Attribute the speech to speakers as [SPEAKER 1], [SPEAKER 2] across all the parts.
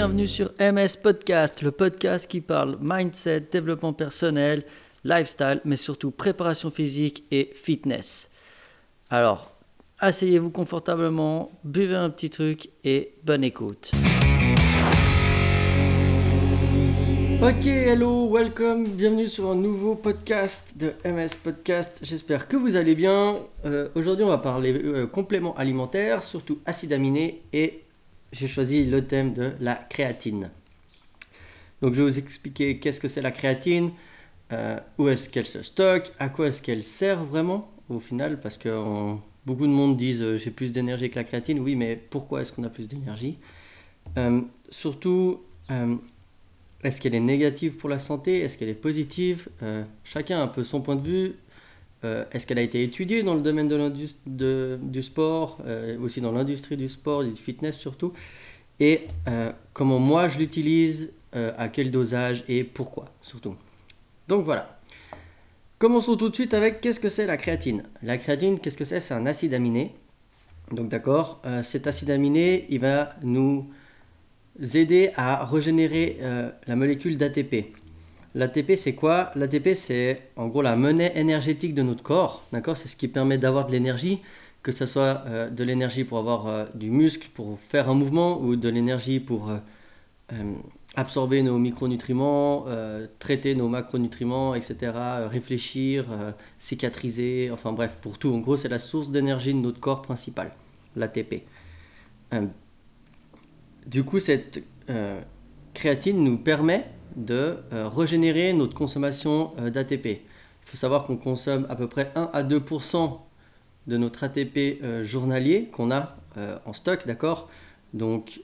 [SPEAKER 1] bienvenue sur MS Podcast, le podcast qui parle mindset, développement personnel, lifestyle, mais surtout préparation physique et fitness. Alors, asseyez-vous confortablement, buvez un petit truc et bonne écoute. Ok, hello, welcome, bienvenue sur un nouveau podcast de MS Podcast. J'espère que vous allez bien. Euh, aujourd'hui, on va parler euh, compléments alimentaires, surtout acides aminés, et j'ai choisi le thème de la créatine. Donc, je vais vous expliquer qu'est-ce que c'est la créatine, euh, où est-ce qu'elle se stocke, à quoi est-ce qu'elle sert vraiment au final, parce que beaucoup de monde disent j'ai plus d'énergie que la créatine. Oui, mais pourquoi est-ce qu'on a plus d'énergie? Surtout est-ce qu'elle est négative pour la santé? Est-ce qu'elle est positive? Euh, Chacun a un peu son point de vue. Euh, est-ce qu'elle a été étudiée dans le domaine du sport, euh, aussi dans l'industrie du sport, du fitness surtout? Et comment moi je l'utilise, à quel dosage et pourquoi surtout? Donc voilà. Commençons tout de suite avec qu'est-ce que c'est la créatine? La créatine, qu'est-ce que c'est? C'est un acide aminé. Donc d'accord, cet acide aminé, il va nous aider à régénérer euh, la molécule d'ATP. L'ATP, c'est quoi? L'ATP, c'est en gros la monnaie énergétique de notre corps. D'accord? C'est ce qui permet d'avoir de l'énergie, que ce soit euh, de l'énergie pour avoir euh, du muscle, pour faire un mouvement, ou de l'énergie pour absorber nos micronutriments, traiter nos macronutriments, etc., réfléchir, cicatriser, enfin bref, pour tout. En gros, c'est la source d'énergie de notre corps principal, l'ATP. Du coup, cette euh, créatine nous permet de euh, régénérer notre consommation euh, d'ATP. Il faut savoir qu'on consomme à peu près 1 à 2% de notre ATP journalier qu'on a en stock, d'accord? Donc,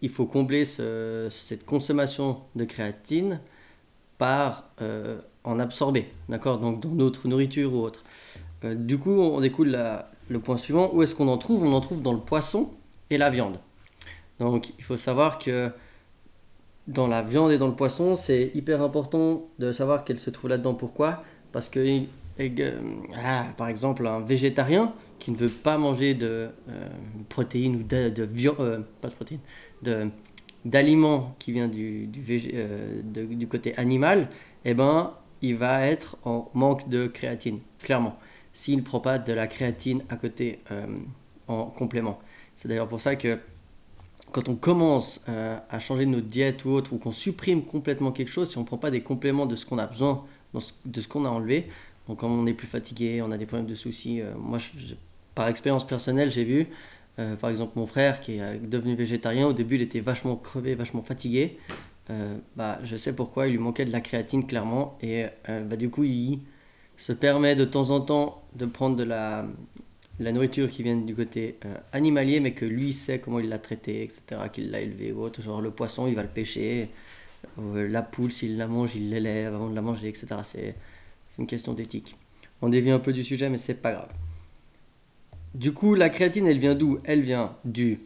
[SPEAKER 1] il faut combler cette consommation de créatine par en absorber, d'accord? Donc, dans notre nourriture ou autre. du coup, on découle le point suivant. Où est-ce qu'on en trouve? On en trouve dans le poisson et la viande. Donc il faut savoir que dans la viande et dans le poisson, c'est hyper important de savoir qu'elle se trouve là-dedans. Pourquoi? Parce que, ah, par exemple, un végétarien qui ne veut pas manger de euh, protéines ou de, de euh, pas de protéines, de, d'aliments qui vient euh, du, côté animal, eh ben, il va être en manque de créatine, clairement, s'il ne prend pas de la créatine à côté en complément. C'est d'ailleurs pour ça que quand on commence euh, à changer notre diète ou autre, ou qu'on supprime complètement quelque chose, si on ne prend pas des compléments de ce qu'on a besoin, de ce qu'on a enlevé, donc quand on est plus fatigué, on a des problèmes de soucis, euh, moi par expérience personnelle j'ai vu, euh, par exemple mon frère qui est devenu végétarien, au début il était vachement crevé, vachement fatigué, bah, je sais pourquoi, il lui manquait de la créatine clairement, et bah, du coup il se permet de temps en temps de prendre de la, la nourriture qui vient du côté euh, animalier, mais que lui sait comment il l'a traité, etc., qu'il l'a élevé ou autre. Genre le poisson, il va le pêcher. Euh, la poule, s'il la mange, il l'élève avant de la manger, etc. C'est une question d'éthique. On dévie un peu du sujet, mais c'est pas grave. Du coup, la créatine, elle vient d'où? Elle vient du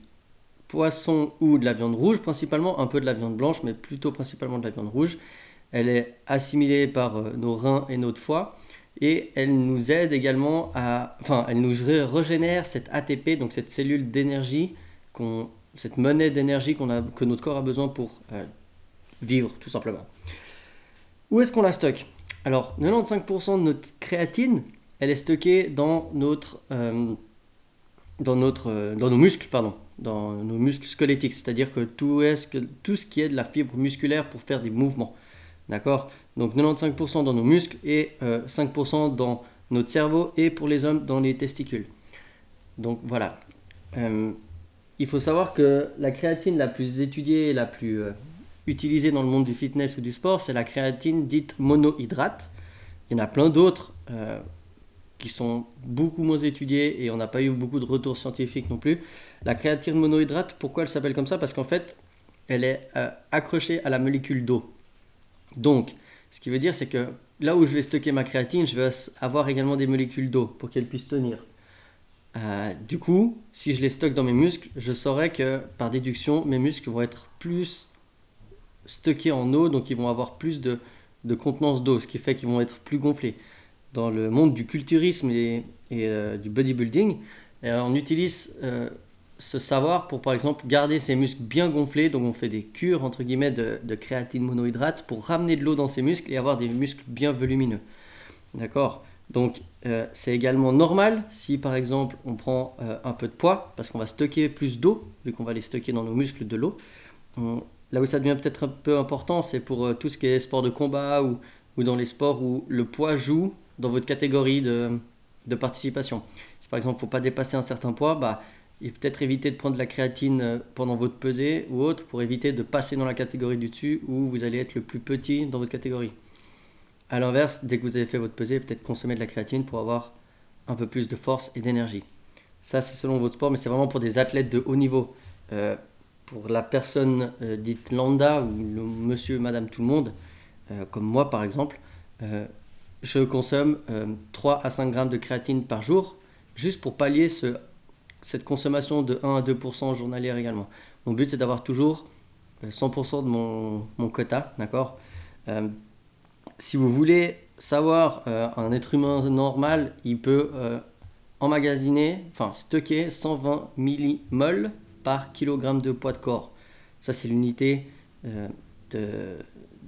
[SPEAKER 1] poisson ou de la viande rouge, principalement un peu de la viande blanche, mais plutôt principalement de la viande rouge. Elle est assimilée par euh, nos reins et notre foie et elle nous aide également à, enfin, elle nous régénère cette ATP, donc cette cellule d'énergie, cette monnaie d'énergie a, que notre corps a besoin pour euh, vivre, tout simplement. Où est-ce qu'on la stocke? Alors, 95% de notre créatine, elle est stockée dans notre, euh, dans notre, euh, dans nos muscles, pardon, dans nos muscles squelettiques, c'est-à-dire que tout, est tout ce qui est de la fibre musculaire pour faire des mouvements. D'accord? Donc 95% dans nos muscles et 5% euh, dans notre cerveau et pour les hommes dans les testicules. Donc voilà. Euh, il faut savoir que la créatine la plus étudiée et la plus euh, utilisée dans le monde du fitness ou du sport, c'est la créatine dite monohydrate. Il y en a plein d'autres qui sont beaucoup moins étudiées et on n'a pas eu beaucoup de retours scientifiques non plus. La créatine monohydrate, pourquoi elle s'appelle comme ça? Parce qu'en fait, elle est accrochée à la molécule d'eau. Donc, ce qui veut dire, c'est que là où je vais stocker ma créatine, je vais avoir également des molécules d'eau pour qu'elles puissent tenir. Euh, du coup, si je les stocke dans mes muscles, je saurai que par déduction, mes muscles vont être plus stockés en eau, donc ils vont avoir plus de, contenance d'eau, ce qui fait qu'ils vont être plus gonflés. Dans le monde du culturisme et, euh, du bodybuilding, euh, on utilise se savoir pour par exemple garder ses muscles bien gonflés. Donc on fait des cures entre guillemets de, créatine monohydrate pour ramener de l'eau dans ses muscles et avoir des muscles bien volumineux. D'accord? Donc euh, c'est également normal si par exemple on prend euh, un peu de poids parce qu'on va stocker plus d'eau vu qu'on va les stocker dans nos muscles de l'eau. Là où ça devient peut-être un peu important, c'est pour euh, tout ce qui est sport de combat ou, ou, dans les sports où le poids joue dans votre catégorie de, de participation. Si par exemple il ne faut pas dépasser un certain poids, bah, il peut-être éviter de prendre de la créatine euh, pendant votre pesée ou autre pour éviter de passer dans la catégorie du dessus où vous allez être le plus petit dans votre catégorie. A l'inverse, dès que vous avez fait votre pesée, peut-être consommer de la créatine pour avoir un peu plus de force et d'énergie. Ça, c'est selon votre sport, mais c'est vraiment pour des athlètes de haut niveau. Euh, pour la personne euh, dite lambda ou monsieur, madame, tout le monde, comme moi par exemple, je consomme 3 à 5 grammes de créatine par jour juste pour pallier ce cette consommation de 1 à 2% journalière également. Mon but, c'est d'avoir toujours 100% euh, de mon, mon quota, d'accord euh, Si vous voulez savoir, euh, un être humain normal, il peut emmagasiner, enfin stocker 120 millimoles par kilogramme de poids de corps. Ça, c'est l'unité de,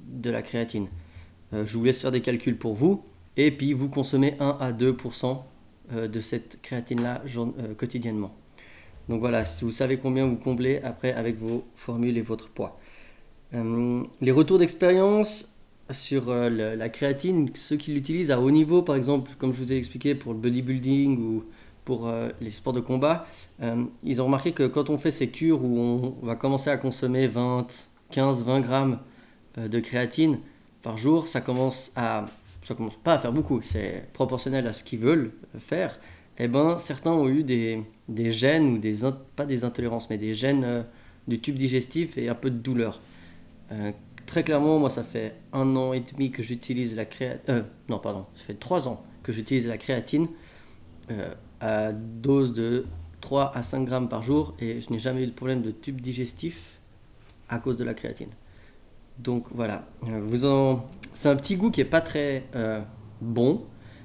[SPEAKER 1] de la créatine. je vous laisse faire des calculs pour vous. Et puis, vous consommez 1 à 2% euh, de cette créatine-là euh, quotidiennement. Donc voilà, si vous savez combien vous comblez après avec vos formules et votre poids. Euh, les retours d'expérience sur la créatine, ceux qui l'utilisent à haut niveau, par exemple, comme je vous ai expliqué pour le bodybuilding ou pour les sports de combat, ils ont remarqué que quand on fait ces cures où on va commencer à consommer 20, 15, 20 grammes de créatine par jour, ça commence à ça commence pas à faire beaucoup, c'est proportionnel à ce qu'ils veulent faire, eh ben, certains ont eu des, des gènes, ou des, pas des intolérances, mais des gènes euh, du tube digestif et un peu de douleur. Euh, très clairement, moi, ça fait un an et demi que j'utilise la créatine. Euh, non, pardon, ça fait trois ans que j'utilise la créatine à dose de 3 à 5 grammes par jour et je n'ai jamais eu de problème de tube digestif à cause de la créatine. Donc voilà, vous en c'est un petit goût qui est pas très euh, bon.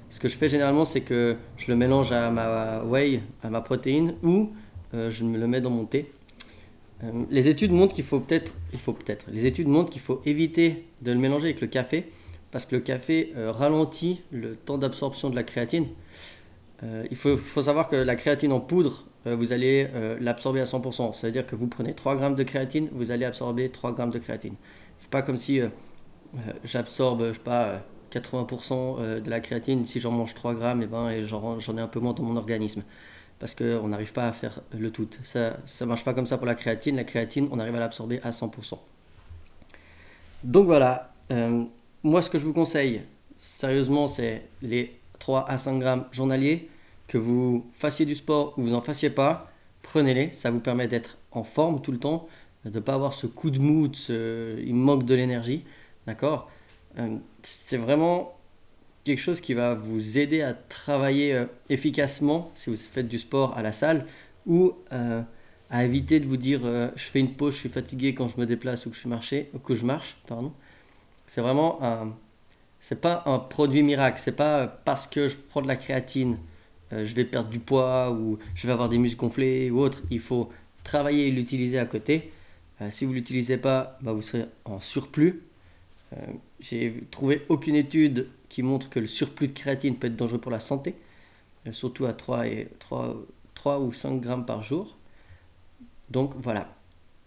[SPEAKER 1] Ce que je fais généralement, c'est que je le mélange à ma whey, à ma protéine, ou euh, je me le mets dans mon thé. Euh, les études montrent qu'il faut peut-être, il faut peut-être, les études montrent qu'il faut éviter de le mélanger avec le café, parce que le café ralentit le temps d'absorption de la créatine. il faut, savoir que la créatine en poudre, vous allez l'absorber à 100%. Ça veut dire que vous prenez 3 grammes de créatine, vous allez absorber 3 grammes de créatine. C'est pas comme si euh, j'absorbe, je sais pas, 80% euh, de la créatine. Si j'en mange 3 grammes, eh ben, et j'en ai un peu moins dans mon organisme. Parce qu'on n'arrive pas à faire le tout. Ça ne marche pas comme ça pour la créatine. La créatine, on arrive à l'absorber à 100%. Donc voilà, euh, moi ce que je vous conseille, sérieusement, c'est les 3 à 5 grammes journaliers. Que vous fassiez du sport ou vous en fassiez pas, prenez-les. Ça vous permet d'être en forme tout le temps, de ne pas avoir ce coup de mou, il manque de l'énergie. D'accord? Euh, C'est vraiment quelque chose qui va vous aider à travailler euh, efficacement si vous faites du sport à la salle ou euh, à éviter de vous dire je fais une pause, je suis fatigué quand je me déplace ou que je, ou que je marche. C'est vraiment un. C'est pas un produit miracle, c'est pas parce que je prends de la créatine, je vais perdre du poids ou je vais avoir des muscles gonflés ou autre. Il faut travailler et l'utiliser à côté. Si vous ne l'utilisez pas, bah, vous serez en surplus euh, j'ai trouvé aucune étude qui montre que le surplus de créatine peut être dangereux pour la santé, euh, surtout à 3, et 3, 3 ou 5 grammes par jour. Donc voilà.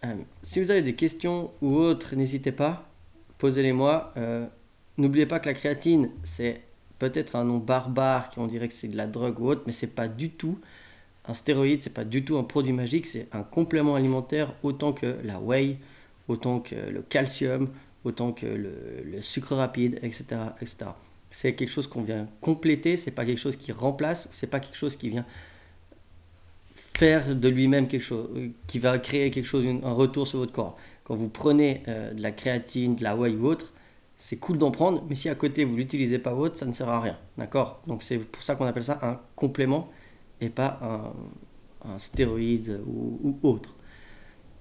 [SPEAKER 1] Euh, si vous avez des questions ou autres, n'hésitez pas, posez-les-moi. N'oubliez pas que la créatine, c'est peut-être un nom barbare, qui on dirait que c'est de la drogue ou autre, mais c'est pas du tout un stéroïde, c'est pas du tout un produit magique, c'est un complément alimentaire autant que la whey, autant que le calcium, autant que le, sucre rapide, etc. etc. C'est quelque chose qu'on vient compléter, c'est pas quelque chose qui remplace, c'est pas quelque chose qui vient faire de lui-même quelque chose, qui va créer quelque chose, un retour sur votre corps. Quand vous prenez euh, de la créatine, de la whey ou autre, c'est cool d'en prendre, mais si à côté vous l'utilisez pas autre, ça ne sert à rien. D'accord? Donc c'est pour ça qu'on appelle ça un complément et pas un, stéroïde ou autre.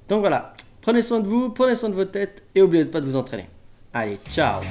[SPEAKER 1] Donc voilà, Prenez soin de vous, prenez soin de votre tête et n'oubliez pas de vous entraîner. Allez, ciao